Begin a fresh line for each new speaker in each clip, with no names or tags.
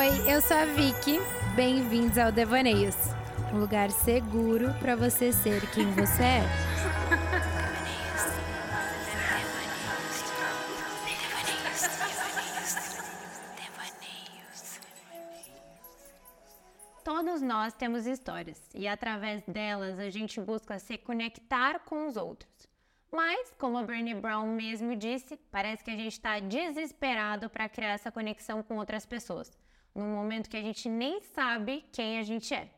Oi, eu sou a Vicky. Bem-vindos ao Devaneios, um lugar seguro para você ser quem você é. Todos nós temos histórias e através delas a gente busca se conectar com os outros. Mas, como a Brené Brown mesmo disse, parece que a gente está desesperado para criar essa conexão com outras pessoas, num momento que a gente nem sabe quem a gente é.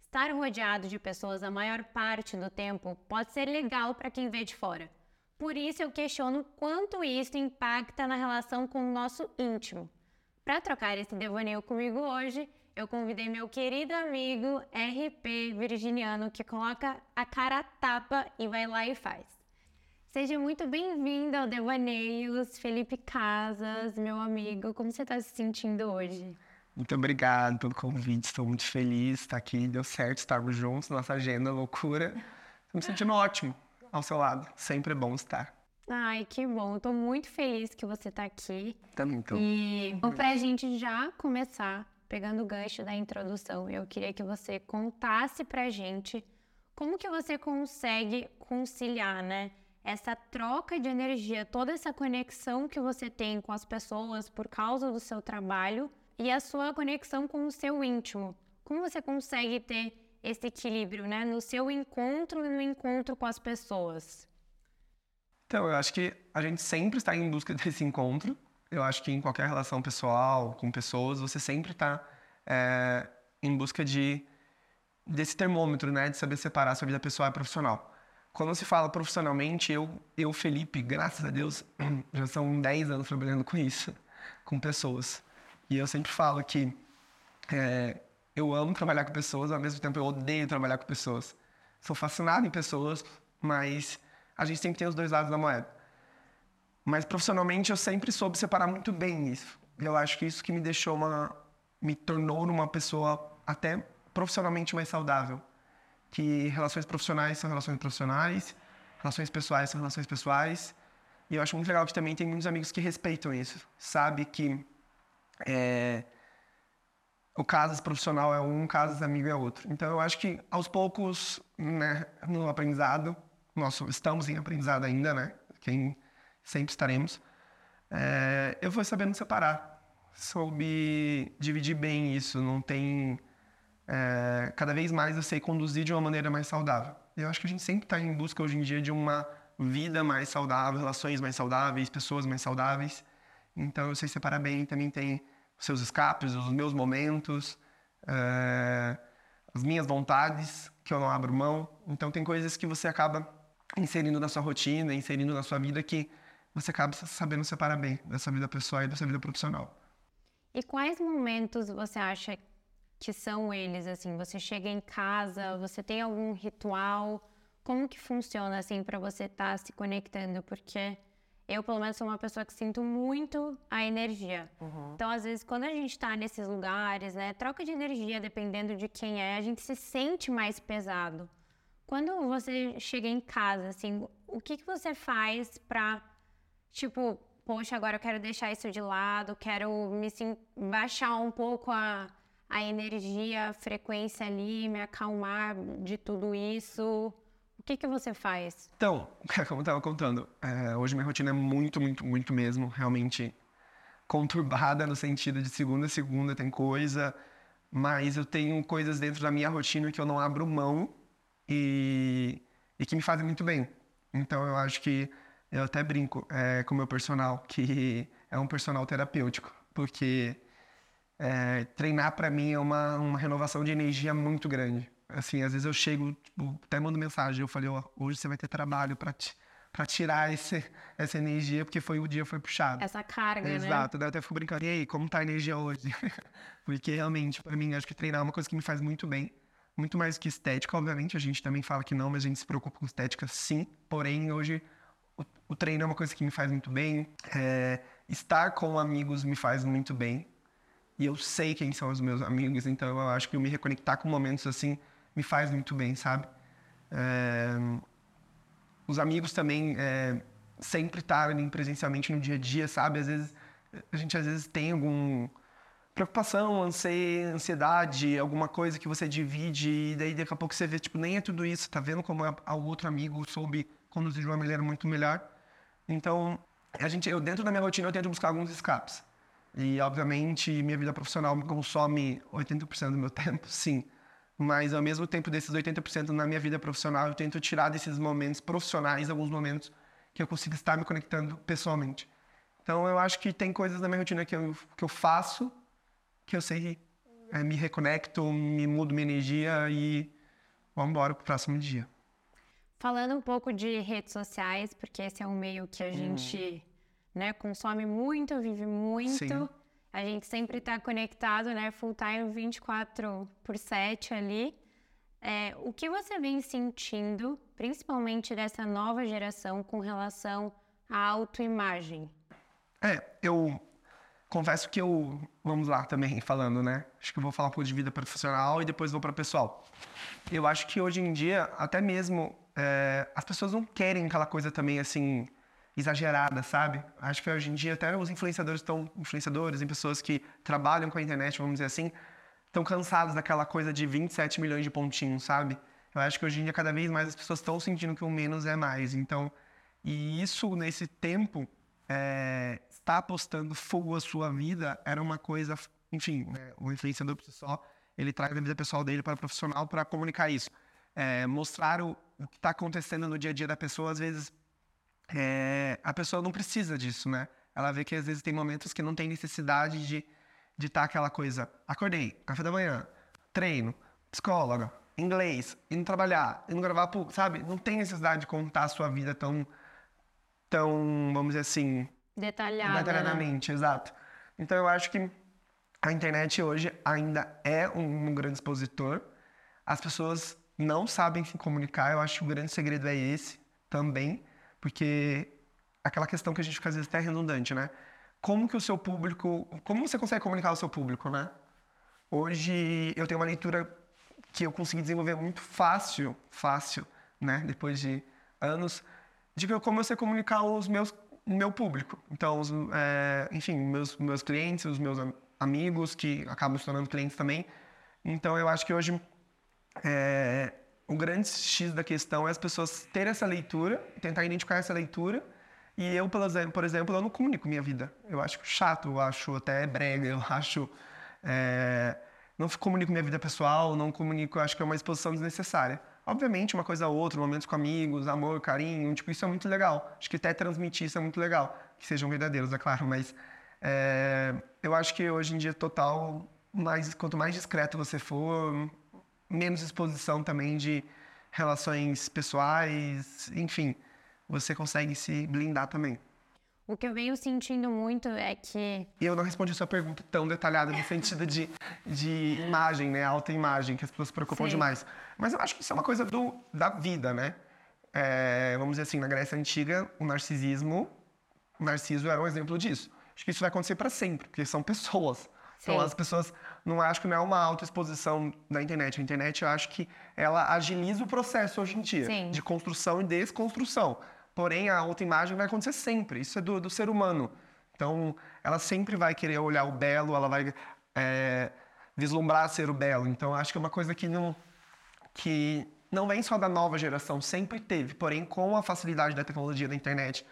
Estar rodeado de pessoas a maior parte do tempo pode ser legal para quem vê de fora. Por isso eu questiono quanto isso impacta na relação com o nosso íntimo. Para trocar esse devaneio comigo hoje, eu convidei meu querido amigo RP Virginiano, que coloca a cara a tapa e vai lá e faz. Seja muito bem-vindo ao Devaneios, Felipe Casas, meu amigo. Como você está se sentindo hoje?
Muito obrigado pelo convite, estou muito feliz de estar aqui. Deu certo estarmos juntos, nossa agenda loucura. Estou me sentindo ótimo ao seu lado. Sempre é bom estar.
Ai, que bom. Estou muito feliz que você está aqui.
Também estou.
E para a gente já começar, pegando o gancho da introdução, eu queria que você contasse para a gente como que você consegue conciliar, né? essa troca de energia, toda essa conexão que você tem com as pessoas por causa do seu trabalho e a sua conexão com o seu íntimo. Como você consegue ter esse equilíbrio, né, no seu encontro e no encontro com as pessoas?
Então, eu acho que a gente sempre está em busca desse encontro. Eu acho que em qualquer relação pessoal, com pessoas, você sempre está é, em busca de desse termômetro, né, de saber separar sua vida pessoal e profissional. Quando se fala profissionalmente, eu, eu, Felipe, graças a Deus, já são 10 anos trabalhando com isso, com pessoas. E eu sempre falo que é, eu amo trabalhar com pessoas, ao mesmo tempo eu odeio trabalhar com pessoas. Sou fascinado em pessoas, mas a gente sempre tem os dois lados da moeda. Mas profissionalmente eu sempre soube separar muito bem isso. Eu acho que isso que me deixou uma. me tornou uma pessoa até profissionalmente mais saudável que relações profissionais são relações profissionais, relações pessoais são relações pessoais. E eu acho muito legal que também tem muitos amigos que respeitam isso, sabe que é, o caso profissional é um, o caso amigo é outro. Então eu acho que aos poucos, né, no aprendizado, nós estamos em aprendizado ainda, né? Quem sempre estaremos. É, eu vou sabendo separar, soube dividir bem isso, não tem é, cada vez mais eu sei conduzir de uma maneira mais saudável. Eu acho que a gente sempre está em busca hoje em dia de uma vida mais saudável, relações mais saudáveis, pessoas mais saudáveis. Então eu sei separar bem, também tem os seus escapes, os meus momentos, é, as minhas vontades que eu não abro mão. Então tem coisas que você acaba inserindo na sua rotina, inserindo na sua vida que você acaba sabendo separar bem dessa vida pessoal e dessa vida profissional.
E quais momentos você acha que são eles, assim? Você chega em casa, você tem algum ritual? Como que funciona, assim, para você estar tá se conectando? Porque eu, pelo menos, sou uma pessoa que sinto muito a energia. Uhum. Então, às vezes, quando a gente está nesses lugares, né, troca de energia, dependendo de quem é, a gente se sente mais pesado. Quando você chega em casa, assim, o que, que você faz para, tipo, poxa, agora eu quero deixar isso de lado, quero me sim, baixar um pouco a a energia, a frequência ali, me acalmar de tudo isso? Que, que você faz?
Então, como eu estava contando, é, hoje minha rotina é muito, muito, muito mesmo, realmente conturbada no sentido de segunda a segunda tem coisa, mas eu tenho coisas dentro da minha rotina que eu não abro mão e, e que me fazem muito bem. Então eu acho que eu até brinco é, com o meu personal, que é um personal terapêutico, porque é, treinar para mim é uma, uma renovação de energia muito grande. Assim, às vezes eu chego, tipo, até mando mensagem, eu falei, ó, hoje você vai ter trabalho para para tirar esse, essa energia, porque foi o dia foi puxado.
Essa carga,
Exato. né? Exato. Daí eu até fico brincando, e aí, como tá a energia hoje? porque realmente, para mim, acho que treinar é uma coisa que me faz muito bem. Muito mais que estética, obviamente. A gente também fala que não, mas a gente se preocupa com estética, sim. Porém, hoje, o, o treino é uma coisa que me faz muito bem. É, estar com amigos me faz muito bem e eu sei quem são os meus amigos, então eu acho que eu me reconectar com momentos assim me faz muito bem, sabe? É... Os amigos também é... sempre estarem presencialmente no dia a dia, sabe? Às vezes a gente às vezes tem algum preocupação, ansiedade, alguma coisa que você divide, e daí daqui a pouco você vê, tipo, nem é tudo isso, tá vendo como o outro amigo soube conduzir de uma maneira muito melhor. Então, a gente, eu dentro da minha rotina eu tento buscar alguns escapes. E, obviamente, minha vida profissional me consome 80% do meu tempo, sim. Mas, ao mesmo tempo, desses 80% na minha vida profissional, eu tento tirar desses momentos profissionais alguns momentos que eu consigo estar me conectando pessoalmente. Então, eu acho que tem coisas na minha rotina que eu, que eu faço que eu sei, é, me reconecto, me mudo minha energia e vamos embora pro próximo dia.
Falando um pouco de redes sociais, porque esse é um meio que a hum. gente né, consome muito, vive muito. Sim. A gente sempre está conectado, né, full time 24 por 7 ali. É, o que você vem sentindo, principalmente dessa nova geração, com relação à autoimagem?
É, eu confesso que eu, vamos lá também falando, né? Acho que eu vou falar um pouco de vida profissional e depois vou para pessoal. Eu acho que hoje em dia, até mesmo, é, as pessoas não querem aquela coisa também assim exagerada, sabe? Acho que hoje em dia até os influenciadores estão influenciadores e pessoas que trabalham com a internet, vamos dizer assim, estão cansados daquela coisa de 27 milhões de pontinhos, sabe? Eu acho que hoje em dia cada vez mais as pessoas estão sentindo que o menos é mais. Então, e isso nesse tempo é, estar apostando full a sua vida era uma coisa, enfim, né, o influenciador só, ele traz a vida pessoal dele para o profissional para comunicar isso. É, mostrar o, o que está acontecendo no dia a dia da pessoa, às vezes é, a pessoa não precisa disso, né? Ela vê que às vezes tem momentos que não tem necessidade de de estar tá aquela coisa, acordei, café da manhã, treino, psicóloga, inglês, indo trabalhar, indo gravar, sabe? Não tem necessidade de contar a sua vida tão, tão, vamos dizer assim,
Detalhada.
Detalhadamente, né? exato. Então eu acho que a internet hoje ainda é um, um, grande expositor. As pessoas não sabem se comunicar. Eu acho que o grande segredo é esse também, porque aquela questão que a gente fica às vezes até redundante, né? Como que o seu público, como você consegue comunicar ao seu público, né? Hoje eu tenho uma leitura que eu consegui desenvolver muito fácil, fácil, né? Depois de anos, de como você comunicar aos meus meu público. Então, os, é, enfim, meus, meus clientes, os meus amigos, que acabam se tornando clientes também. Então, eu acho que hoje é, o grande X da questão é as pessoas terem essa leitura, tentar identificar essa leitura. E eu, por exemplo, eu não comunico minha vida. Eu acho chato, eu acho até brega, eu acho. É, não comunico minha vida pessoal, não comunico, eu acho que é uma exposição desnecessária. Obviamente, uma coisa ou outra, momentos com amigos, amor, carinho, tipo, isso é muito legal. Acho que até transmitir isso é muito legal. Que sejam verdadeiros, é claro, mas é, eu acho que hoje em dia, total, mais, quanto mais discreto você for, menos exposição também de relações pessoais, enfim, você consegue se blindar também.
O que eu venho sentindo muito é que.
E eu não respondi sua pergunta tão detalhada no sentido de, de imagem, né? Alta imagem, que as pessoas se preocupam Sim. demais. Mas eu acho que isso é uma coisa do, da vida, né? É, vamos dizer assim, na Grécia Antiga, o narcisismo, o narciso era um exemplo disso. Acho que isso vai acontecer para sempre, porque são pessoas. Então, Sim. Então as pessoas não acho que não é uma autoexposição da internet. A internet eu acho que ela agiliza o processo hoje em dia Sim. de construção e desconstrução. Porém, a outra imagem vai acontecer sempre. Isso é do, do ser humano. Então, ela sempre vai querer olhar o belo, ela vai é, vislumbrar ser o belo. Então, acho que é uma coisa que não, que não vem só da nova geração, sempre teve. Porém, com a facilidade da tecnologia da internet,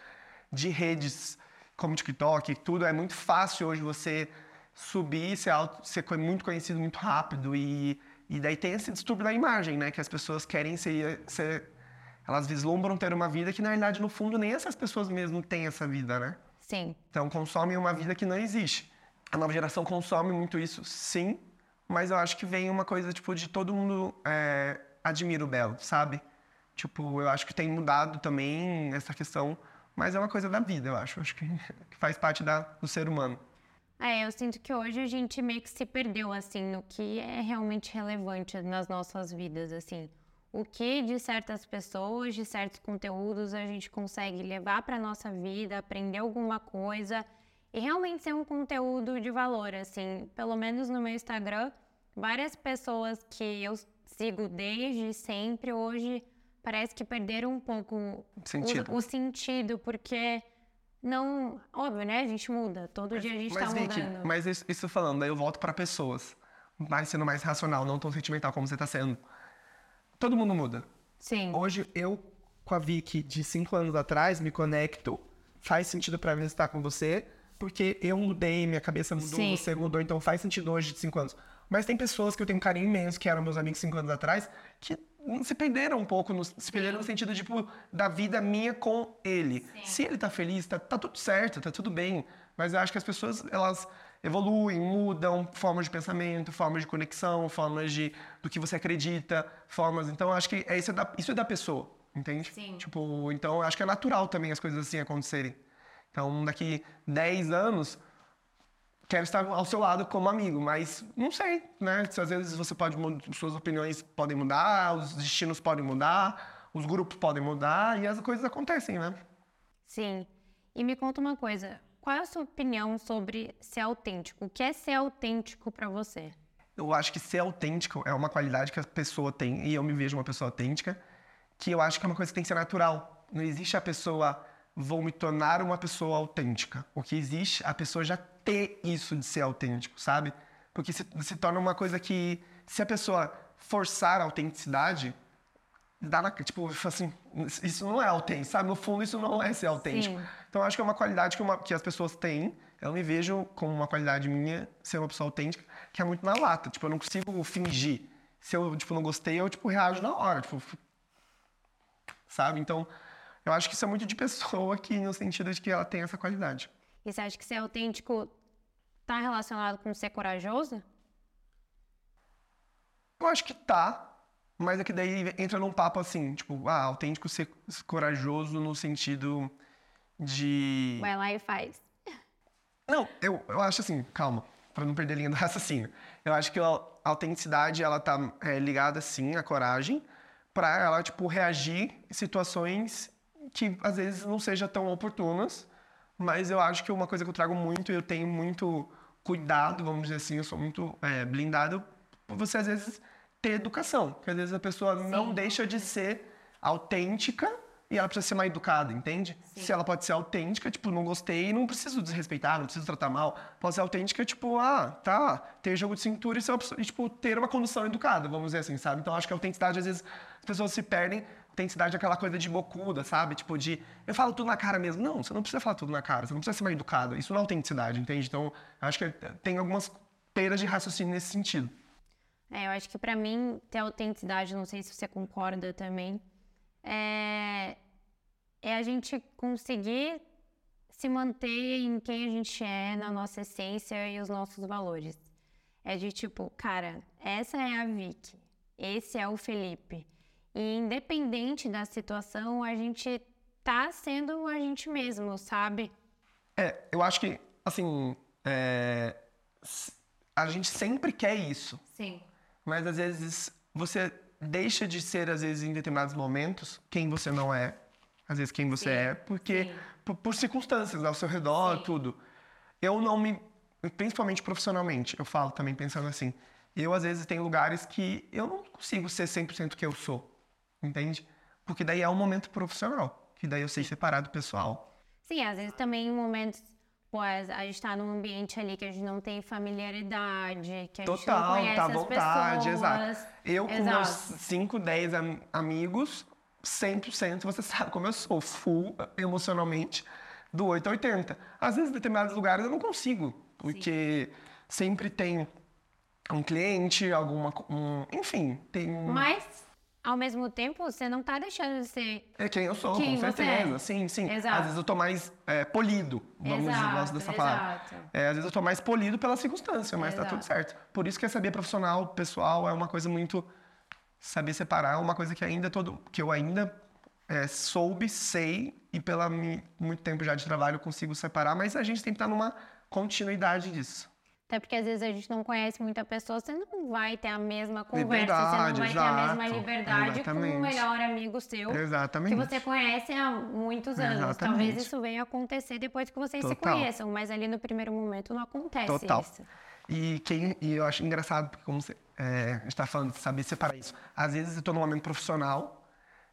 de redes como TikTok, tudo, é muito fácil hoje você subir, ser, auto, ser muito conhecido muito rápido. E, e daí tem esse distúrbio da imagem, né? Que as pessoas querem ser, ser elas vislumbram ter uma vida que, na realidade, no fundo, nem essas pessoas mesmo têm essa vida, né?
Sim.
Então, consomem uma vida que não existe. A nova geração consome muito isso, sim, mas eu acho que vem uma coisa, tipo, de todo mundo é, admira o belo, sabe? Tipo, eu acho que tem mudado também essa questão, mas é uma coisa da vida, eu acho. Eu acho que, que faz parte da, do ser humano.
É, eu sinto que hoje a gente meio que se perdeu, assim, no que é realmente relevante nas nossas vidas, assim o que de certas pessoas, de certos conteúdos a gente consegue levar para nossa vida, aprender alguma coisa e realmente ser um conteúdo de valor, assim, pelo menos no meu Instagram, várias pessoas que eu sigo desde sempre hoje parece que perderam um pouco
sentido.
O, o sentido, porque não. Óbvio, né? A gente muda. Todo dia a gente
mas,
tá
Vicky,
mudando.
mas isso, isso falando, aí eu volto pra pessoas. Mais sendo mais racional, não tão sentimental como você tá sendo. Todo mundo muda.
Sim.
Hoje, eu, com a Vicky de cinco anos atrás, me conecto. Faz sentido pra mim estar com você, porque eu mudei, minha cabeça mudou,
Sim.
você mudou, então faz sentido hoje de cinco anos. Mas tem pessoas que eu tenho um carinho imenso, que eram meus amigos cinco anos atrás, que se perderam um pouco, no, se perderam no sentido, tipo, da vida minha com ele. Se ele tá feliz, tá, tá tudo certo, tá tudo bem. Mas eu acho que as pessoas, elas evoluem, mudam formas de pensamento, formas de conexão, formas de do que você acredita, formas. Então, eu acho que é isso, é da, isso é da pessoa, entende?
Sim.
Tipo, então, eu acho que é natural também as coisas assim acontecerem. Então, daqui 10 anos, quero estar ao seu lado como amigo, mas não sei, né? Se às vezes você pode suas opiniões podem mudar, os destinos podem mudar, os grupos podem mudar e as coisas acontecem, né?
Sim. E me conta uma coisa. Qual é a sua opinião sobre ser autêntico? O que é ser autêntico pra você?
Eu acho que ser autêntico é uma qualidade que a pessoa tem, e eu me vejo uma pessoa autêntica, que eu acho que é uma coisa que tem que ser natural. Não existe a pessoa, vou me tornar uma pessoa autêntica. O que existe, a pessoa já ter isso de ser autêntico, sabe? Porque se, se torna uma coisa que, se a pessoa forçar a autenticidade, dá na, tipo, assim, isso não é autêntico, sabe? No fundo, isso não é ser autêntico.
Sim.
Então, eu acho que é uma qualidade que, uma- que as pessoas têm. Eu me vejo como uma qualidade minha ser uma pessoa autêntica, que é muito na lata. Tipo, eu não consigo fingir. Se eu, tipo, não gostei, eu, tipo, reajo na hora. Tipo, sabe? Então, eu acho que isso é muito de pessoa que, no sentido de que ela tem essa qualidade.
E você acha que ser autêntico tá relacionado com ser corajoso?
Eu acho que tá, mas é que daí entra num papo assim, tipo, ah, autêntico ser corajoso no sentido de...
Vai lá e faz.
Não, eu, eu acho assim, calma, pra não perder a linha do raciocínio. Eu acho que a autenticidade, ela tá é, ligada, sim, à coragem, pra ela, tipo, reagir em situações que às vezes não sejam tão oportunas, mas eu acho que uma coisa que eu trago muito, eu tenho muito cuidado, vamos dizer assim, eu sou muito é, blindado, você às vezes ter educação, porque às vezes a pessoa não deixa de ser autêntica e ela precisa ser mais educada, entende? Se ela pode ser autêntica, tipo, não gostei, não preciso desrespeitar, não preciso tratar mal. Pode ser autêntica, tipo, ah, tá, ter jogo de cintura e, ser uma pessoa- e, tipo, ter uma condução educada, vamos dizer assim, sabe? Então, acho que a autenticidade, às vezes, as pessoas se perdem. Autenticidade é aquela coisa de bocuda, sabe? Tipo, de, eu falo tudo na cara mesmo. Não, você não precisa falar tudo na cara, você não precisa ser mais educada. Isso não é autenticidade, entende? Então, acho que tem algumas peiras de raciocínio nesse sentido.
É, eu acho que pra mim ter autenticidade, não sei se você concorda também, é, é a gente conseguir se manter em quem a gente é, na nossa essência e os nossos valores. É de tipo, cara, essa é a Vicky, esse é o Felipe. E independente da situação, a gente tá sendo a gente mesmo, sabe?
É, eu acho que, assim, é, a gente sempre quer isso.
Sim.
Mas às vezes você deixa de ser, às vezes, em determinados momentos, quem você não é. Às vezes quem você
Sim,
é, porque por, por circunstâncias ao seu redor,
Sim.
tudo. Eu não me. Principalmente profissionalmente, eu falo também pensando assim. Eu, às vezes, tem lugares que eu não consigo ser 100% o que eu sou. Entende? Porque daí é um momento profissional. Que daí eu sei separar do pessoal.
Sim, às vezes também em momentos, pô, a gente tá num ambiente ali que a gente não tem familiaridade, que a gente não
Total,
conhece
tá à vontade,
pessoas.
exato. Eu com
Exato.
meus 5, 10 am- amigos, 100% você sabe como eu sou, full emocionalmente, do 8 a 80. Às vezes, em determinados lugares eu não consigo, porque sempre tem um cliente, alguma. Um, enfim, tem.
Mas, ao mesmo tempo, você não tá deixando de ser.
É quem eu sou,
Quem
com certeza.
é.
Sim, sim.
Exato.
Às vezes eu tô mais é, polido, vamos dizer,
Exato,
gosto dessa palavra. É, às vezes eu tô mais polido pela circunstância, mas tá
Exato.
tudo certo. Por isso que saber profissional, pessoal, é uma coisa muito. Saber separar é uma coisa que ainda todo. que eu ainda é, soube, sei, e pela muito tempo já de trabalho consigo separar, mas a gente tem que estar numa continuidade disso.
Até porque às vezes a gente não conhece muita pessoa, você não vai ter a mesma conversa,
Liberdade,
você não vai ter a mesma
exato,
liberdade com
exatamente.
o melhor amigo seu.
Exatamente.
Que você conhece há muitos anos.
Exatamente.
Talvez isso venha acontecer depois que vocês se
Total.
conheçam, mas ali no primeiro momento não acontece
Total.
isso.
E, quem, e eu acho engraçado, porque como você, é, a gente tá falando de saber separar isso. Às vezes eu tô num momento profissional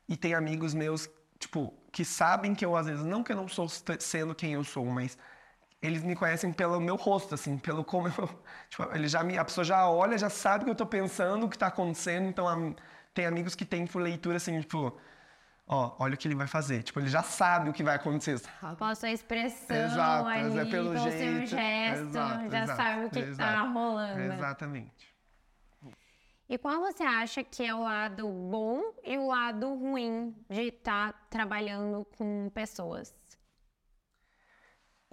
e tem amigos meus, tipo, que sabem que eu, às vezes, não que eu não sou sendo quem eu sou, mas eles me conhecem pelo meu rosto, assim, pelo como eu. Tipo, ele já me, a pessoa já olha, já sabe o que eu tô pensando, o que tá acontecendo. Então, a, tem amigos que têm leitura assim, tipo, ó, olha o que ele vai fazer. Tipo, ele já sabe o que vai acontecer.
Após sua expressão
Exato,
ali,
é pelo
seu
jeito.
gesto,
Exato,
já
exato,
sabe o que
exato.
tá rolando.
Exatamente.
E qual você acha que é o lado bom e o lado ruim de estar trabalhando com pessoas?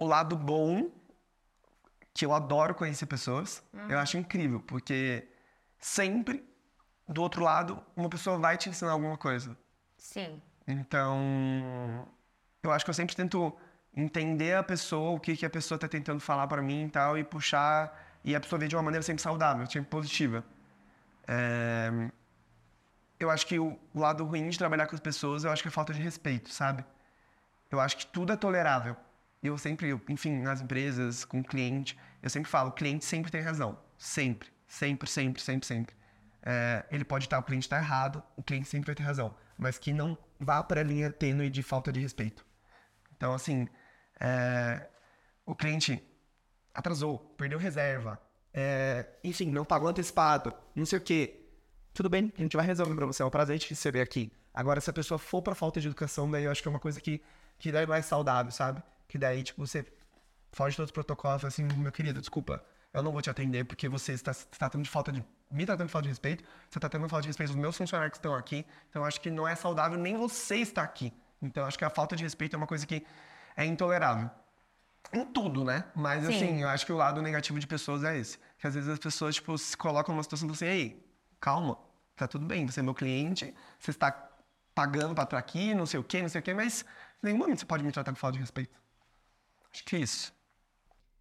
O lado bom, que eu adoro conhecer pessoas, eu acho incrível, porque sempre, do outro lado, uma pessoa vai te ensinar alguma coisa.
Sim.
Então, eu acho que eu sempre tento entender a pessoa, o que, que a pessoa está tentando falar para mim e tal, e puxar e absorver de uma maneira sempre saudável, sempre positiva. É, Eu acho que o o lado ruim de trabalhar com as pessoas, eu acho que é falta de respeito, sabe? Eu acho que tudo é tolerável. Eu sempre, enfim, nas empresas, com o cliente, eu sempre falo, o cliente sempre tem razão. Sempre. Sempre, sempre, sempre, sempre. É, ele pode estar, o cliente está errado, o cliente sempre vai ter razão. Mas que não vá para a linha tênue de falta de respeito. Então, assim, é, o cliente atrasou, perdeu reserva, é, enfim, não pagou antecipado, não sei o quê. Tudo bem, a gente vai resolver pra você. É um prazer te receber aqui. Agora, se a pessoa for pra falta de educação, daí eu acho que é uma coisa que, que daí é mais saudável, sabe? Que daí, tipo, você foge de todos os protocolos e fala assim, meu querido, desculpa, eu não vou te atender porque você está, está tendo de falta de. me tratando de falta de respeito, você está tendo falta de respeito dos meus funcionários que estão aqui. Então, eu acho que não é saudável nem você estar aqui. Então, acho que a falta de respeito é uma coisa que é intolerável. Em tudo, né? Mas,
Sim.
assim, eu acho que o lado negativo de pessoas é esse. Que às vezes as pessoas, tipo, se colocam numa situação assim, ei, calma, tá tudo bem, você é meu cliente, você está pagando pra estar aqui, não sei o quê, não sei o quê, mas em nenhum momento você pode me tratar com falta de respeito. Acho que é isso.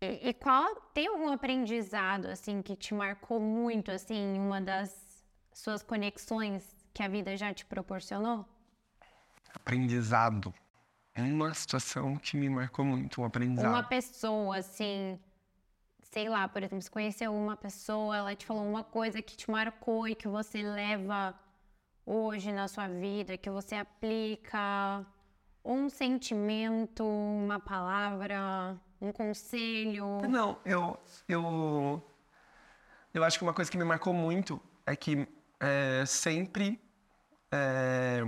E, e qual tem algum aprendizado assim que te marcou muito assim, em uma das suas conexões que a vida já te proporcionou?
Aprendizado. É uma situação que me marcou muito, um aprendizado.
Uma pessoa assim, sei lá, por exemplo, você conheceu uma pessoa, ela te falou uma coisa que te marcou e que você leva hoje na sua vida, que você aplica um sentimento, uma palavra, um conselho.
Não, eu, eu, eu acho que uma coisa que me marcou muito é que é, sempre, é,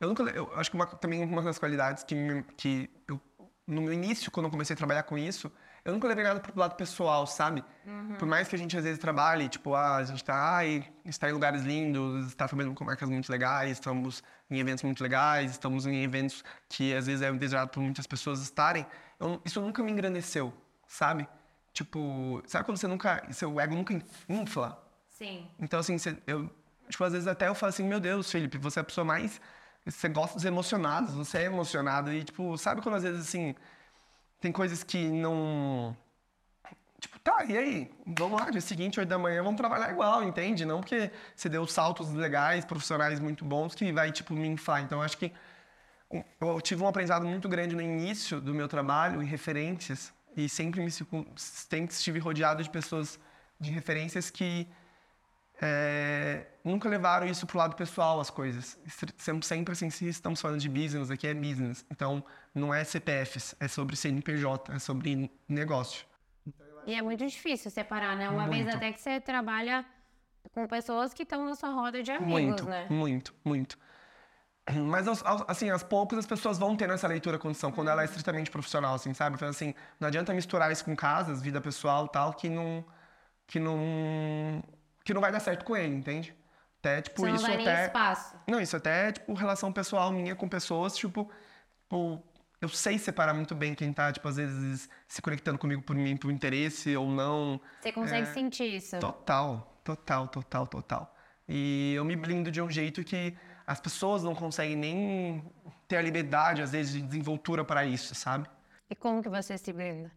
eu nunca, eu acho que uma, também uma das qualidades que, que eu, no meu início, quando eu comecei a trabalhar com isso, eu nunca levei nada pro lado pessoal, sabe? Por mais que a gente às vezes trabalhe, tipo, ah, a gente tá, ai, está em lugares lindos, está trabalhando com marcas muito legais, estamos em eventos muito legais, estamos em eventos que às vezes é desejado por muitas pessoas estarem, eu- isso nunca me engrandeceu, sabe? Tipo, sabe quando você nunca, seu ego nunca infla?
Sim.
Então, assim, você- eu, tipo, às vezes até eu falo assim, meu Deus, Felipe, você é a pessoa mais, você gosta dos emocionados, você é emocionado e, tipo, sabe quando às vezes, assim, tem coisas que não... Tipo, tá, e aí? Vamos lá, dia seguinte, 8 da manhã, vamos trabalhar igual, entende? Não porque você deu saltos legais, profissionais muito bons, que vai, tipo, me inflar. Então, acho que eu tive um aprendizado muito grande no início do meu trabalho, em referências, e sempre me sempre estive rodeado de pessoas de referências que é, nunca levaram isso pro lado pessoal, as coisas. Sempre, sempre assim, se estamos falando de business, aqui é business. Então, não é CPFs, é sobre CNPJ, é sobre negócio.
E é muito difícil separar, né? Uma vez
Muito.
até que você trabalha com pessoas que estão na sua roda de amigos,
Muito,
né?
muito, muito. Mas, assim, aos poucos as pessoas vão tendo essa leitura condição, quando ela é estritamente profissional, assim, sabe? Então, assim, não adianta misturar isso com casas, vida pessoal tal, que não... Que não... Que não vai dar certo com ele, entende? Até, tipo,
Você não
isso
nem
até...
espaço.
Não, isso até é, tipo, relação pessoal minha com pessoas, tipo, tipo, eu sei separar muito bem quem tá, tipo, às vezes se conectando comigo por mim, por interesse ou não.
Você consegue sentir isso.
Total, total, total, total. E eu me blindo de um jeito que as pessoas não conseguem nem ter a liberdade, às vezes, de desenvoltura para isso, sabe?
E como que você se blinda?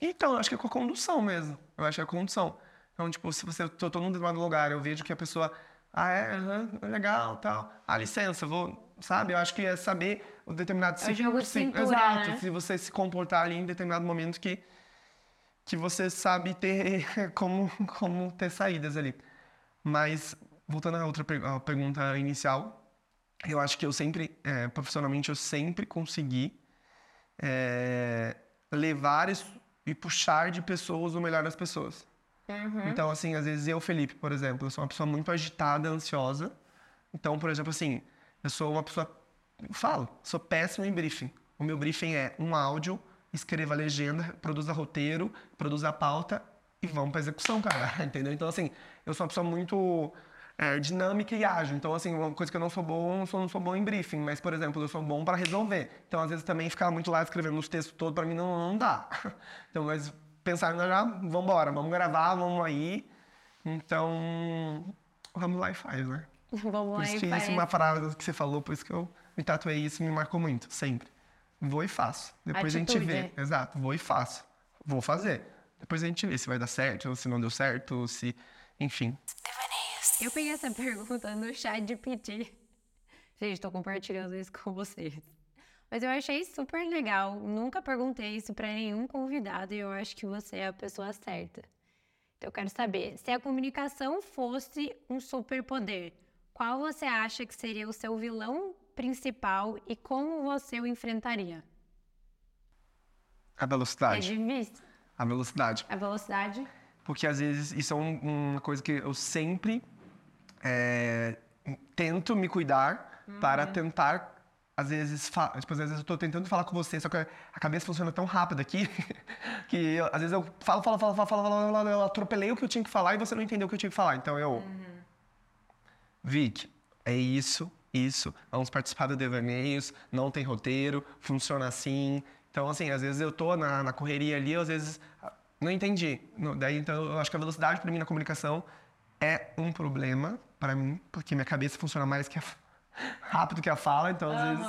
Então, eu acho que é com a condução mesmo. Eu acho que é a condução. Então, tipo, se você eu tô todo mundo no lugar, eu vejo que a pessoa, ah, é, aham, legal, tal. Ah, licença, vou, sabe? Eu acho que é saber o determinado
É o jogo de cintura,
Exato,
né?
se você se comportar ali em determinado momento que que você sabe ter como como ter saídas ali. Mas voltando à outra per- à pergunta inicial, eu acho que eu sempre, é, profissionalmente, eu sempre consegui é, levar isso e puxar de pessoas o melhor das pessoas.
Uhum.
Então, assim, às vezes eu, Felipe, por exemplo, eu sou uma pessoa muito agitada, ansiosa. Então, por exemplo, assim, eu sou uma pessoa. Eu falo, sou péssimo em briefing. O meu briefing é um áudio, escreva a legenda, produza roteiro, produza a pauta e vamos pra execução, cara. Entendeu? Então, assim, eu sou uma pessoa muito é, dinâmica e ágil. Então, assim, uma coisa que eu não sou bom, eu não sou bom em briefing, mas, por exemplo, eu sou bom para resolver. Então, às vezes, também ficar muito lá escrevendo os textos todos, para mim, não, não dá. Então, mas pensar, já, vamos embora, vamos gravar, vamos aí. Então, vamos lá e faz, né?
Vamos
Por
lá
isso
e
isso é
faz.
uma frase que você falou, por isso que eu me tatuei isso, me marcou muito, sempre. Vou e faço. Depois a gente
Atitude.
vê. Exato, vou e faço. Vou fazer. Depois a gente vê se vai dar certo, ou se não deu certo, ou se. Enfim.
Eu peguei essa pergunta no chat de PT. Gente, tô compartilhando isso com vocês. Mas eu achei super legal. Nunca perguntei isso pra nenhum convidado e eu acho que você é a pessoa certa. Então eu quero saber, se a comunicação fosse um superpoder, qual você acha que seria o seu vilão principal e como você o enfrentaria?
A
É
velocidade.
difícil.
A velocidade.
A velocidade?
Porque às vezes isso é um- uma coisa que eu sempre é, tento me cuidar para tentar, às vezes, fa- tipo, às vezes eu estou tentando falar com você, só que a cabeça funciona tão rápido aqui que eu- às vezes eu falo, falo, falo, falo, falo, falo, falo, eu atropelei o que eu tinha que falar e você não entendeu o que eu tinha que falar. Então eu. Vic, é isso, isso. Vamos participar do Devaneios, não tem roteiro, funciona assim. Então, assim, às vezes eu tô na, na correria ali, às vezes ah, não entendi. Daí, então, eu acho que a velocidade para mim na comunicação é um problema para mim, porque minha cabeça funciona mais que a, rápido que a fala. Então, às vezes,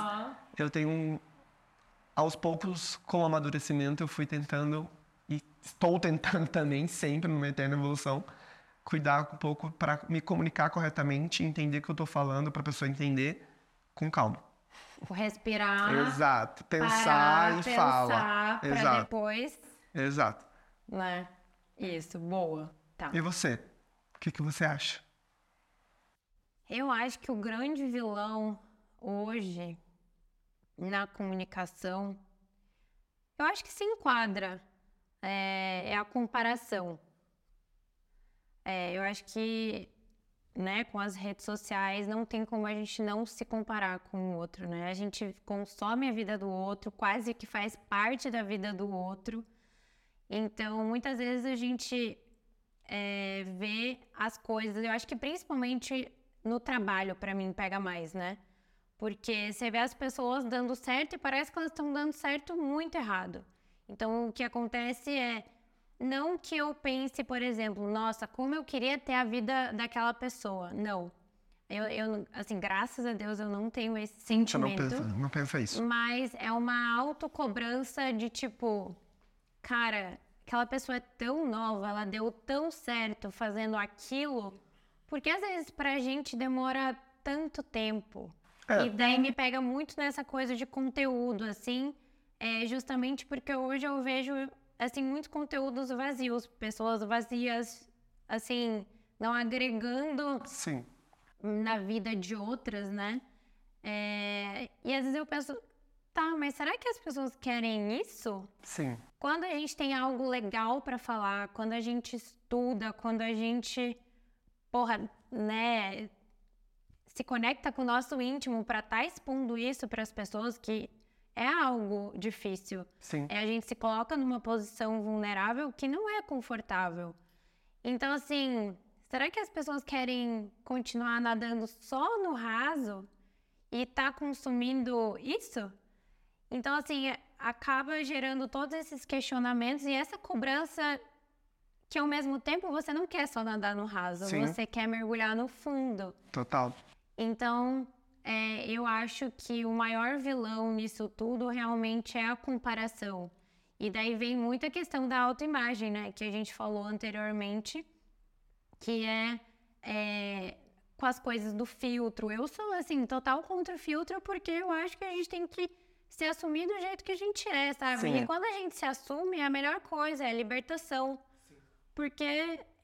eu tenho um, aos poucos, com o amadurecimento, eu fui tentando e estou tentando também, sempre numa eterna evolução, cuidar um pouco para me comunicar corretamente, entender o que eu estou falando, para a pessoa entender com calma.
Respirar.
Exato. Pensar
parar,
e
pensar
fala. Exato.
depois,
Exato.
né? Isso, boa. Tá.
E você? O que, que você acha?
Eu acho que o grande vilão hoje na comunicação, eu acho que se enquadra, é, é a comparação. É, eu acho que, né, com as redes sociais não tem como a gente não se comparar com o outro, né? A gente consome a vida do outro, quase que faz parte da vida do outro. Então, muitas vezes a gente é, vê as coisas. Eu acho que principalmente no trabalho, pra mim, pega mais, né? Porque você vê as pessoas dando certo e parece que elas estão dando certo muito errado. Então, o que acontece é. Não que eu pense, por exemplo, nossa, como eu queria ter a vida daquela pessoa. Não. Eu, eu assim, graças a Deus eu não tenho esse
Você não
sentimento.
pensa, não pensa isso.
Mas é uma autocobrança de tipo, cara, aquela pessoa é tão nova, ela deu tão certo fazendo aquilo, porque às vezes pra gente demora tanto tempo.
É.
E daí me pega muito nessa coisa de conteúdo, assim, é justamente porque hoje eu vejo, assim, muitos conteúdos vazios, pessoas vazias, assim, não agregando
Sim.
na vida de outras, né? É, E às vezes eu penso, tá, mas será que as pessoas querem isso?
Sim.
Quando a gente tem algo legal pra falar, quando a gente estuda, quando a gente, porra, né, se conecta com o nosso íntimo pra estar expondo isso para as pessoas que é algo difícil.
Sim.
É a gente se coloca numa posição vulnerável que não é confortável. Então, assim, será que as pessoas querem continuar nadando só no raso e tá consumindo isso? Então, assim, acaba gerando todos esses questionamentos e essa cobrança que ao mesmo tempo você não quer só nadar no raso,
Sim.
você quer mergulhar no fundo.
Total.
Então, é, eu acho que o maior vilão nisso tudo realmente é a comparação. E daí vem muita questão da autoimagem, né? Que a gente falou anteriormente, que é, é, com as coisas do filtro. Eu sou, assim, total contra o filtro porque eu acho que a gente tem que se assumir do jeito que a gente é, sabe?
Sim.
E quando a gente se assume, a melhor coisa é a libertação. Porque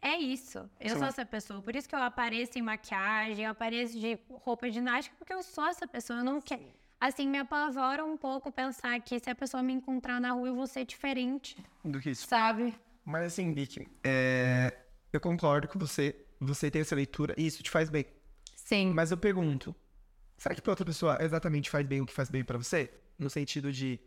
é isso. Eu
Sim.
sou essa pessoa. Por isso que eu apareço em maquiagem, eu apareço de roupa de ginástica, porque eu sou essa pessoa. Eu não quero. Assim, me apavora um pouco pensar que se a pessoa me encontrar na rua, eu vou ser diferente,
Do que isso.
sabe?
Mas assim, Vicky, é, eu concordo com você. Você tem essa leitura e isso te faz bem.
Sim.
Mas eu pergunto, será que pra outra pessoa exatamente faz bem o que faz bem pra você? No sentido de,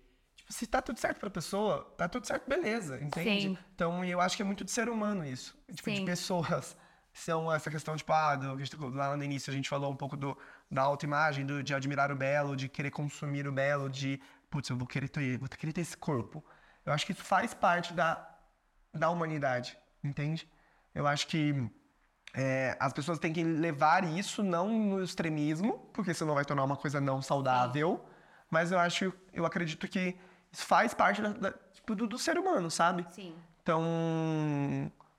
tipo, se tá tudo certo pra pessoa, tá tudo certo, beleza, entende?
Sim.
Então, eu acho que é muito de ser humano isso. Tipo, de
Sim.
pessoas. São essa questão, tipo, ah, do, lá no início a gente falou um pouco do, da autoimagem, do, de admirar o belo, de querer consumir o belo, de, putz, eu vou querer ter, vou querer ter esse corpo. Eu acho que isso faz parte da, da humanidade, entende? Eu acho que é, as pessoas têm que levar isso não no extremismo, porque senão vai tornar uma coisa não saudável. Mas eu acho, eu acredito que faz parte da- da- tipo, do, do ser humano, sabe?
Sim.
Então,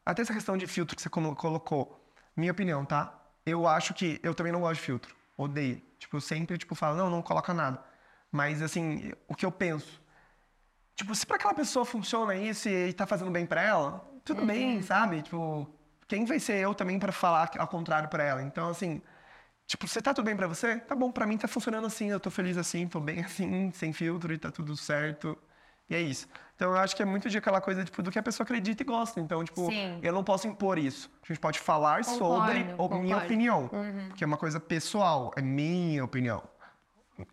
até essa questão de filtro que você colo- colocou, minha opinião, tá? Eu acho que eu também não gosto de filtro, odeio. Tipo, eu sempre tipo falo, não, não coloca nada. Mas assim, o que eu penso, tipo, se pra aquela pessoa funciona isso e tá fazendo bem pra ela, tudo bem, sabe? Tipo, quem vai ser eu também pra falar ao contrário pra ela? Então, assim, tipo, se tá tudo bem pra você, tá bom, pra mim tá funcionando assim, eu tô feliz assim, tô bem assim, sem filtro e tá tudo certo. E é isso. Então eu acho que é muito de aquela coisa, tipo, do que a pessoa acredita e gosta. Então, tipo,
Sim.
eu não posso impor isso. A gente pode falar sobre
Concordo,
a minha
concordo.
opinião. Porque é uma coisa pessoal, é minha opinião.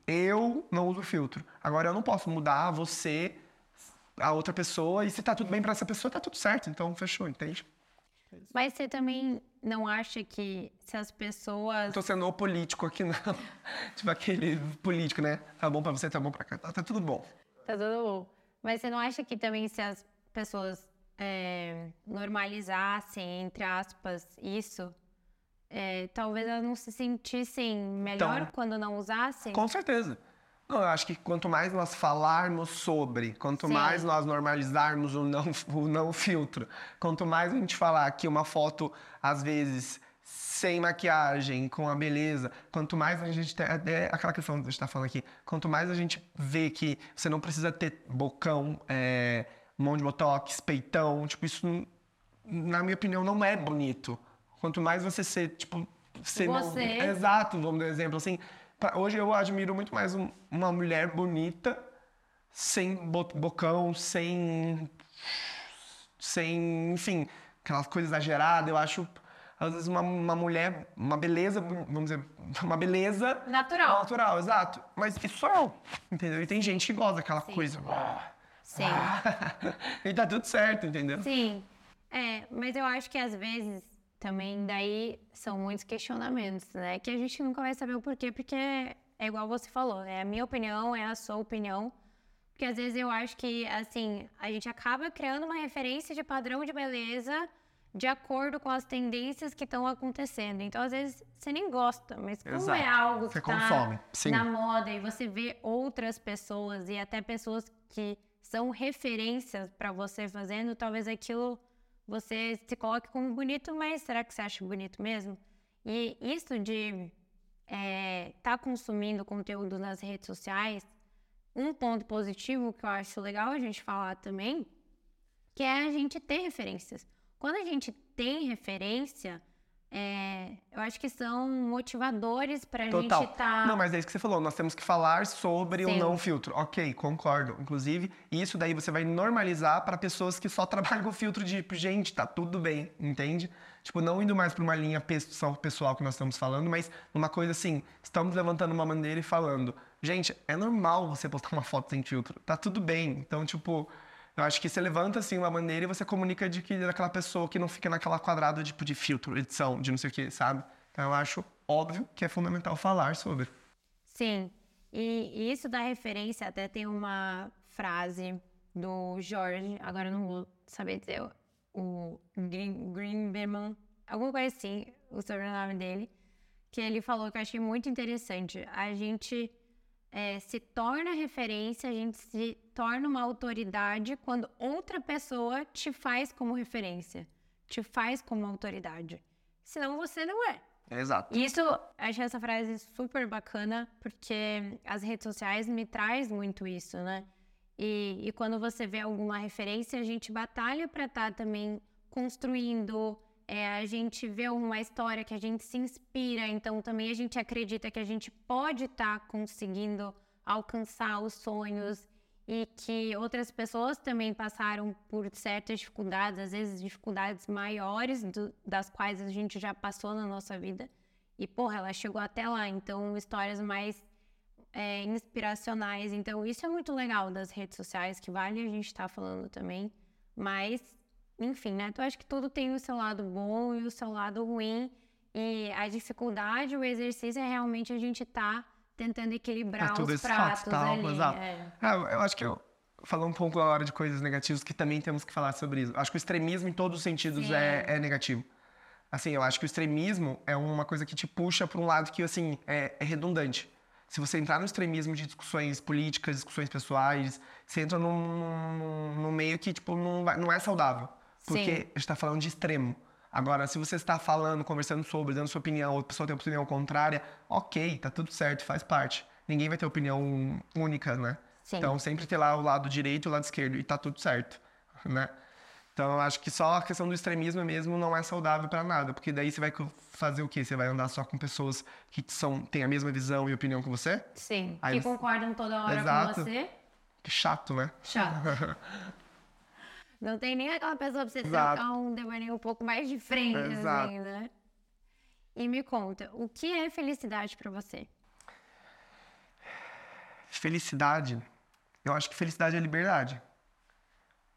Eu não uso filtro. Agora eu não posso mudar você, a outra pessoa, e se tá tudo bem pra essa pessoa, tá tudo certo. Então fechou, entende?
Mas você também não acha que se as pessoas.
Tô sendo o político aqui, não. tipo aquele político, né? Tá bom pra você, tá bom pra cá, tá, tá tudo bom.
Tá tudo bom. Mas você não acha que também se as pessoas é, normalizassem, entre aspas, isso, é, talvez elas não se sentissem melhor
Então,
quando não usassem?
Com certeza. Não, eu acho que quanto mais nós falarmos sobre, quanto
Sim.
mais nós normalizarmos o não, o não filtro, quanto mais a gente falar que uma foto, às vezes, sem maquiagem, com a beleza, quanto mais a gente tem, é aquela questão que a gente tá falando aqui, quanto mais a gente vê que você não precisa ter bocão, é, mão de botox, peitão, tipo, isso, na minha opinião, não é bonito. Quanto mais você ser, tipo, ser não-
Você.
Exato, vamos dar um exemplo assim. Hoje eu admiro muito mais um- uma mulher bonita, sem bo- bocão, sem. sem. enfim, aquelas coisas exageradas. Eu acho, às vezes, uma, uma mulher, uma beleza, vamos dizer, uma beleza.
Natural.
Natural, exato. Mas isso eu, entendeu? E tem gente que gosta daquela coisa.
Sim.
e tá tudo certo, entendeu?
Sim. É, mas eu acho que às vezes também daí são muitos questionamentos, né? Que a gente nunca vai saber o porquê, porque é igual você falou, é a minha opinião, é a sua opinião. Porque às vezes eu acho que, assim, a gente acaba criando uma referência de padrão de beleza de acordo com as tendências que estão acontecendo. Então, às vezes, você nem gosta, mas como
Exato.
é algo que tá
sim.
na moda e você vê outras pessoas e até pessoas que são referências para você fazendo, talvez aquilo você se coloque como bonito, mas será que você acha bonito mesmo? E isso de estar consumindo conteúdo nas redes sociais, um ponto positivo que eu acho legal a gente falar também, que é a gente ter referências. Quando a gente tem referência, é, eu acho que são motivadores para a gente estar.
Não, mas é isso que você falou. Nós temos que falar sobre o
Sim.
não filtro. Ok, concordo. Inclusive, isso daí você vai normalizar para pessoas que só trabalham com filtro de, tipo, gente, tá tudo bem, entende? Tipo, não indo mais para uma linha pessoal, pessoal que nós estamos falando, mas numa coisa assim, estamos levantando uma bandeira e falando, gente, é normal você postar uma foto sem filtro, tá tudo bem. Então, tipo, eu acho que você levanta assim uma bandeira e você comunica de que daquela pessoa que não fica naquela quadrada tipo de filtro, edição, de não sei o que, sabe? Então eu acho óbvio que é fundamental falar sobre.
Sim. E, isso da referência até tem uma frase do Jorge, agora eu não vou saber dizer o- o Green, Greenberman, alguma coisa assim, o sobrenome dele, que ele falou que eu achei muito interessante. A gente é, se torna referência, a gente se torna uma autoridade quando outra pessoa te faz como referência, te faz como autoridade. Senão você não é.
Exato.
Isso, achei essa frase super bacana, porque as redes sociais me traz muito isso, né? E, e quando você vê alguma referência, a gente batalha para estar também construindo, é, a gente vê uma história que a gente se inspira, então também a gente acredita que a gente pode estar tá conseguindo alcançar os sonhos e que outras pessoas também passaram por certas dificuldades, às vezes dificuldades maiores do, das quais a gente já passou na nossa vida. E, porra, ela chegou até lá. Então, histórias mais é, inspiracionais. Então, isso é muito legal das redes sociais, que vale a gente estar tá falando também. Mas, enfim, né? Então, acho que tudo tem o seu lado bom e o seu lado ruim. E a dificuldade, o exercício é realmente a gente tá tentando equilibrar é, os pratos tal, ali. Exato. É.
Ah, eu acho que eu falou um pouco agora de coisas negativas que também temos que falar sobre isso. Acho que o extremismo em todos os sentidos é, é, negativo. Assim, eu acho que o extremismo é uma coisa que te puxa para um lado que, assim, é, é, redundante. Se você entrar no extremismo de discussões políticas, discussões pessoais, você entra num, num, num meio que, tipo, não, vai, não é saudável. Porque Sim. a gente está falando de extremo. Agora, se você está falando, conversando sobre, dando sua opinião, outra pessoa tem opinião contrária, ok, tá tudo certo, faz parte. Ninguém vai ter opinião única, né? Sim. Então, sempre ter lá o lado direito e o lado esquerdo, e tá tudo certo, né? Então, eu acho que só a questão do extremismo mesmo não é saudável para nada, porque daí você vai fazer o quê? Você vai andar só com pessoas que são, têm a mesma visão e opinião que você?
Sim, Aí que você... concordam toda hora Exato. com você.
Que chato, né?
Chato. Não tem nem aquela pessoa pra você Exato. trocar um devaneio um pouco mais de frente, Exato. assim, né? E me conta, o que é felicidade para você?
Felicidade, eu acho que felicidade é liberdade.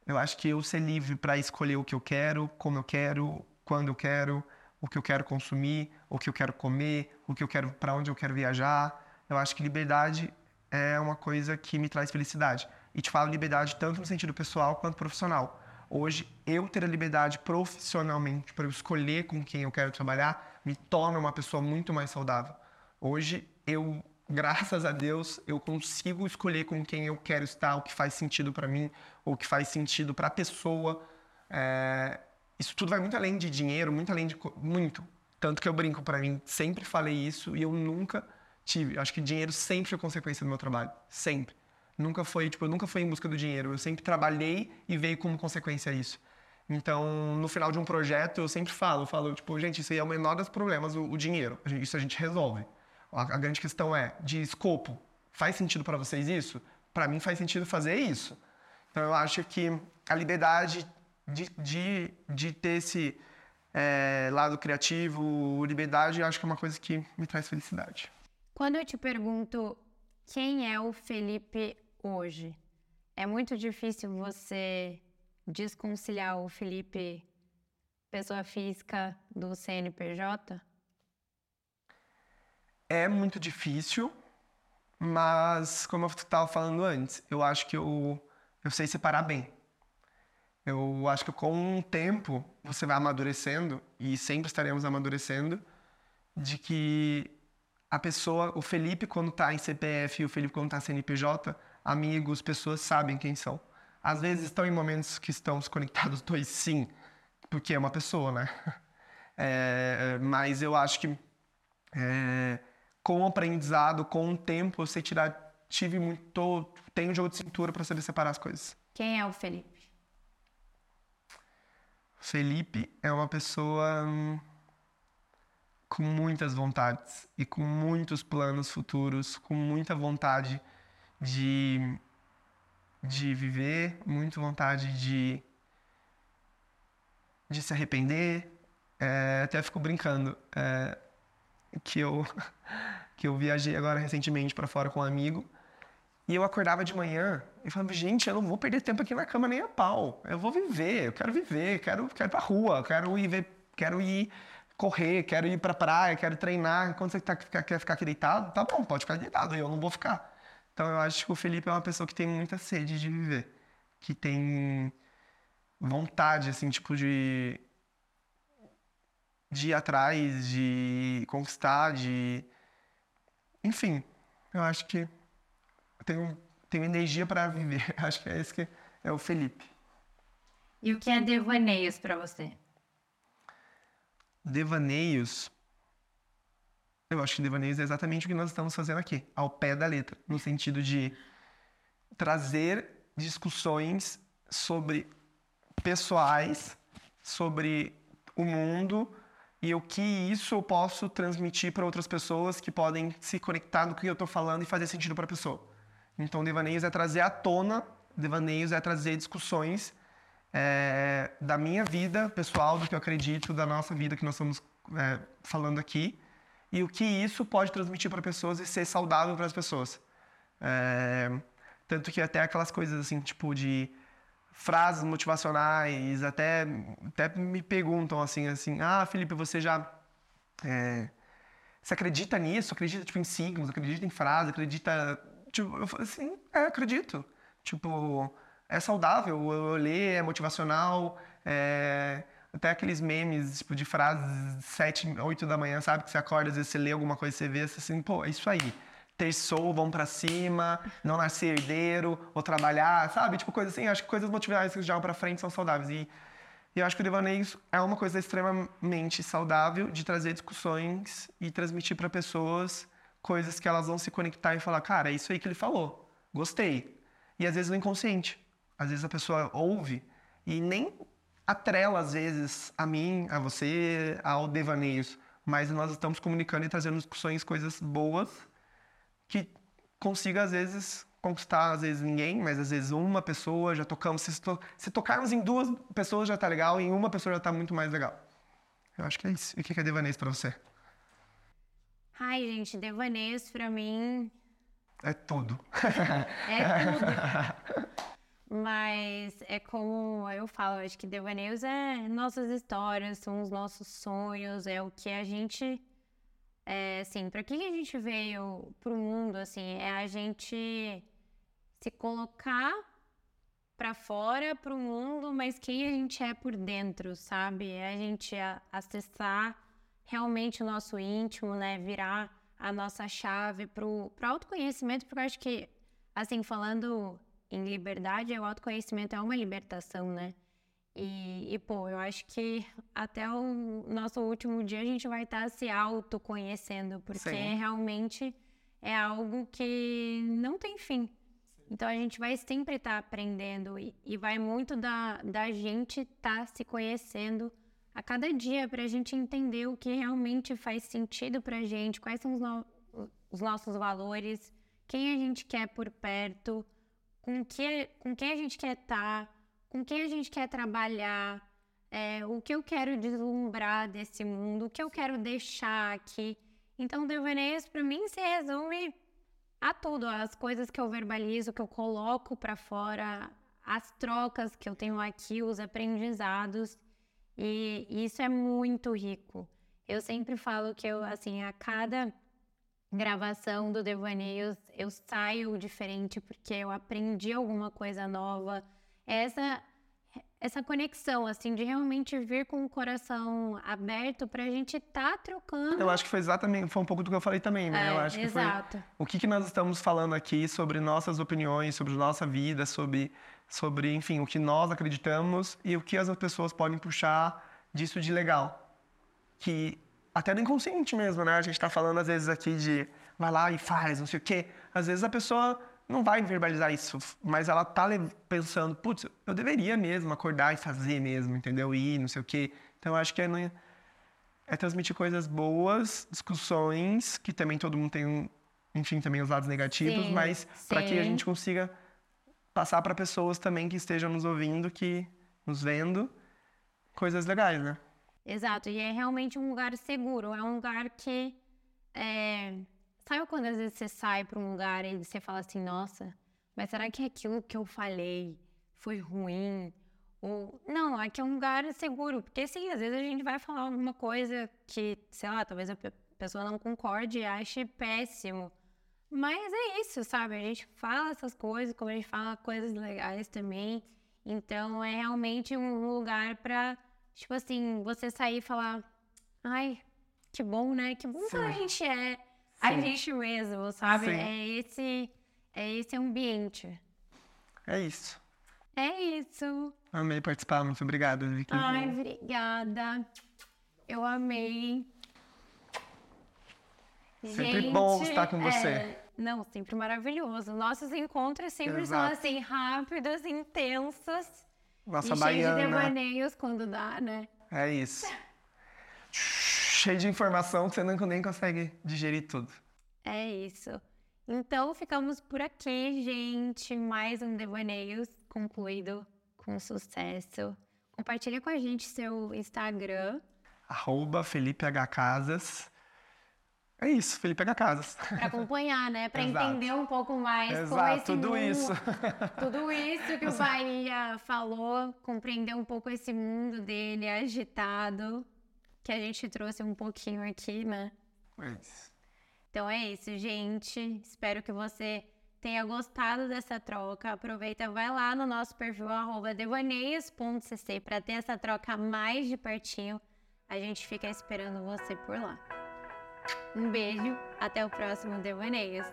Eu acho que eu ser livre para escolher o que eu quero, como eu quero, quando eu quero, o que eu quero consumir, o que eu quero comer, o que eu quero, para onde eu quero viajar. Eu acho que liberdade é uma coisa que me traz felicidade. E te falo liberdade tanto no sentido pessoal quanto profissional. Hoje, eu ter a liberdade profissionalmente para escolher com quem eu quero trabalhar me torna uma pessoa muito mais saudável. Hoje, eu, graças a Deus, eu consigo escolher com quem eu quero estar, o que faz sentido para mim, o que faz sentido para a pessoa. É... Isso tudo vai muito além de dinheiro, muito além de. Muito. Tanto que eu brinco para mim, sempre falei isso e eu nunca tive. Acho que dinheiro sempre foi consequência do meu trabalho. Sempre. Nunca foi, tipo, eu nunca fui em busca do dinheiro. Eu sempre trabalhei e veio como consequência isso. Então, no final de um projeto, eu sempre falo, falo, tipo, gente, isso aí é o menor dos problemas, o, o dinheiro. Isso a gente resolve. A, a, grande questão é, de escopo, faz sentido para vocês isso? Para mim faz sentido fazer isso. Então, eu acho que a liberdade de, de, de ter esse é, lado criativo, liberdade, eu acho que é uma coisa que me traz felicidade.
Quando eu te pergunto quem é o Felipe hoje. É muito difícil você desconciliar o Felipe, pessoa física, do CNPJ?
É muito difícil, mas como eu estava falando antes, eu acho que eu, eu sei separar bem. Eu acho que com o tempo você vai amadurecendo, e sempre estaremos amadurecendo, de que a pessoa, o Felipe quando está em CPF e o Felipe quando está em CNPJ, amigos, pessoas sabem quem são. Às vezes estão em momentos que estão conectados dois sim, porque é uma pessoa, né? É, mas eu acho que é, com o aprendizado, com o tempo, eu sei tirar, tive muito, tenho jogo de cintura para saber separar as coisas.
Quem é o Felipe?
Felipe é uma pessoa hum, com muitas vontades e com muitos planos futuros, com muita vontade de, de viver, muita vontade de, de se arrepender. É, até fico brincando é, que, eu, que eu viajei agora recentemente para fora com um amigo e eu acordava de manhã e falava, gente, eu não vou perder tempo aqui na cama nem a pau. Eu vou viver, eu quero viver, quero, quero ir pra rua, quero ir ver, quero ir correr, quero ir pra praia, quero treinar. Quando você tá, quer ficar aqui deitado, tá bom, pode ficar deitado, eu não vou ficar. Então eu acho que o Felipe é uma pessoa que tem muita sede de viver, que tem vontade, assim, tipo, de, de ir atrás, de conquistar, de. Enfim, eu acho que tenho, tenho energia para viver. Acho que é esse que é o Felipe.
E o que é devaneios para você?
Devaneios eu acho que devaneios é exatamente o que nós estamos fazendo aqui, ao pé da letra, no sentido de trazer discussões sobre pessoais sobre o mundo e o que isso eu posso transmitir para outras pessoas que podem se conectar no que eu estou falando e fazer sentido para a pessoa. Então, devaneios é trazer à tona, devaneios é trazer discussões é, da minha vida pessoal, do que eu acredito, da nossa vida que nós estamos é, falando aqui, e o que isso pode transmitir para pessoas e ser saudável para as pessoas. É, tanto que até aquelas coisas assim, tipo de frases motivacionais, até, até me perguntam assim, assim, ah, Felipe, você já é, você acredita nisso? Acredita tipo em signos? Acredita em frases? Acredita tipo, eu falo assim, é, acredito. Tipo, é saudável, eu ler, é motivacional, é... até aqueles memes tipo, de frases sete, oito da manhã, sabe? Que você acorda, às vezes você lê alguma coisa, você vê assim, pô, é isso aí. Terçou, vamos para cima, não nascer herdeiro, vou trabalhar, sabe? Tipo, coisa assim, acho que coisas motivacionais que jogam para frente são saudáveis. E, e eu acho que o devaneio é uma coisa extremamente saudável de trazer discussões e transmitir para pessoas coisas que elas vão se conectar e falar, cara, é isso aí que ele falou, gostei. E às vezes no inconsciente. Às vezes a pessoa ouve e nem atrela, às vezes, a mim, a você, ao devaneios. Mas nós estamos comunicando e trazendo discussões, coisas boas, que consiga, às vezes, conquistar, às vezes, ninguém, mas às vezes uma pessoa, já tocamos. Se, to se tocarmos em duas pessoas já tá legal, em uma pessoa já tá muito mais legal. Eu acho que é isso. E o que é devaneios para você?
Ai, gente, devaneios para mim.
É tudo.
é tudo. Mas é como eu falo, acho que devaneios é nossas histórias, são os nossos sonhos, é o que a gente. É, assim, para que a gente veio pro mundo, assim, é a gente se colocar para fora, pro mundo, mas quem a gente é por dentro, sabe? É a gente acessar realmente o nosso íntimo, né? Virar a nossa chave pro, pro autoconhecimento, porque eu acho que, assim, falando em liberdade, o autoconhecimento é uma libertação, né? E, e, pô, eu acho que até o nosso último dia a gente vai estar tá se autoconhecendo, porque Sim. realmente é algo que não tem fim. Então a gente vai sempre estar tá aprendendo e, e, vai muito da, da gente estar tá se conhecendo a cada dia para a gente entender o que realmente faz sentido para a gente, quais são os, no, os nossos valores, quem a gente quer por perto com, que, com quem a gente quer estar, tá, com quem a gente quer trabalhar, é, o que eu quero deslumbrar desse mundo, o que eu quero deixar aqui. Então, devaneios para mim se resume a tudo, as coisas que eu verbalizo, que eu coloco para fora, as trocas que eu tenho aqui, os aprendizados. E isso é muito rico. Eu sempre falo que eu, assim, a cada gravação do Devaneios eu saio diferente porque eu aprendi alguma coisa nova. Essa essa conexão, assim, de realmente vir com o coração aberto pra gente tá trocando.
Eu acho que foi exatamente, foi um pouco do que eu falei também, né?
É,
eu acho
exato.
que foi o que, que nós estamos falando aqui sobre nossas opiniões, sobre nossa vida, sobre, sobre, enfim, o que nós acreditamos e o que as pessoas podem puxar disso de legal. Que até no inconsciente mesmo, né? A gente está falando às vezes aqui de vai lá e faz, não sei o quê. Às vezes a pessoa não vai verbalizar isso, mas ela tá pensando, putz, eu deveria mesmo acordar e fazer mesmo, entendeu? Ir, não sei o quê. Então acho que é, é transmitir coisas boas, discussões, que também todo mundo tem, enfim, também os lados negativos, sim, mas para que a gente consiga passar para pessoas também que estejam nos ouvindo, que nos vendo, coisas legais, né?
Exato, e é realmente um lugar seguro, é um lugar que. É... Sabe quando às vezes você sai para um lugar e você fala assim, nossa, mas será que aquilo que eu falei foi ruim? Ou não, aqui é um lugar seguro, porque sim, às vezes a gente vai falar alguma coisa que, sei lá, talvez a pessoa não concorde e ache péssimo. Mas é isso, sabe? A gente fala essas coisas, como a gente fala coisas legais também. Então é realmente um lugar para Tipo assim, você sair e falar, ai, que bom, né? Que bom Sim. que a gente é Sim. a gente mesmo, sabe? Sim. É esse, é esse ambiente.
É isso.
É isso.
Amei participar, muito obrigada,
Vicky. Ai, obrigada. Eu amei.
Sempre gente, bom estar com você. É,
não, sempre maravilhoso. Nossos encontros sempre Exato. são assim, rápidos, intensos.
Nossa
e
baiana.
cheio de devaneios quando dá, né?
É isso. cheio de informação que você não, nem consegue digerir tudo.
É isso. Então ficamos por aqui, gente. Mais um Devaneios concluído com sucesso. Compartilha com a gente seu Instagram.
Arroba Felipe H. Casas. É isso, Felipe H. Casas.
Pra acompanhar, né? Pra
Exato.
entender um pouco mais
Exato, tudo
mundo,
isso.
tudo isso que o Bahia falou, compreender um pouco esse mundo dele agitado, que a gente trouxe um pouquinho aqui, né?
É isso.
Então é isso, gente. Espero que você tenha gostado dessa troca. Aproveita, vai lá no nosso perfil devaneios.cc para ter essa troca mais de pertinho. A gente fica esperando você por lá. Um beijo, até o próximo Devaneios.